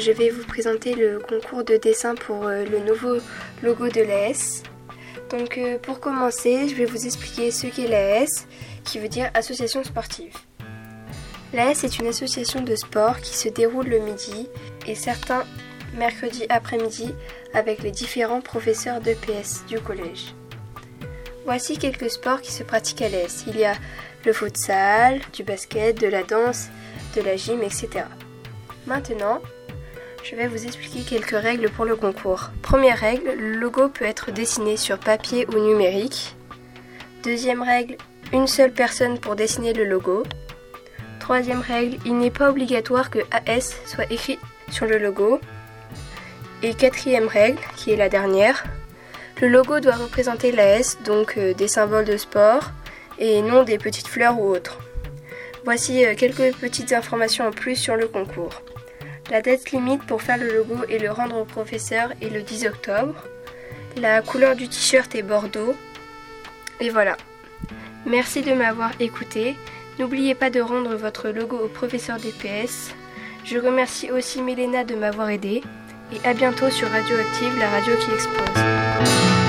je vais vous présenter le concours de dessin pour euh, le nouveau logo de l'AS. Donc euh, pour commencer, je vais vous expliquer ce qu'est l'AS, qui veut dire Association sportive. L'AS est une association de sport qui se déroule le midi et certains mercredis après-midi avec les différents professeurs d'EPS du collège. Voici quelques sports qui se pratiquent à l'AS. Il y a le futsal, du basket, de la danse, de la gym, etc. Maintenant, je vais vous expliquer quelques règles pour le concours. Première règle, le logo peut être dessiné sur papier ou numérique. Deuxième règle, une seule personne pour dessiner le logo. Troisième règle, il n'est pas obligatoire que AS soit écrit sur le logo. Et quatrième règle, qui est la dernière, le logo doit représenter l'AS, donc euh, des symboles de sport, et non des petites fleurs ou autres. Voici euh, quelques petites informations en plus sur le concours. La date limite pour faire le logo et le rendre au professeur est le 10 octobre. La couleur du t-shirt est bordeaux. Et voilà. Merci de m'avoir écouté. N'oubliez pas de rendre votre logo au professeur DPS. Je remercie aussi Milena de m'avoir aidé. Et à bientôt sur Radioactive, la radio qui expose.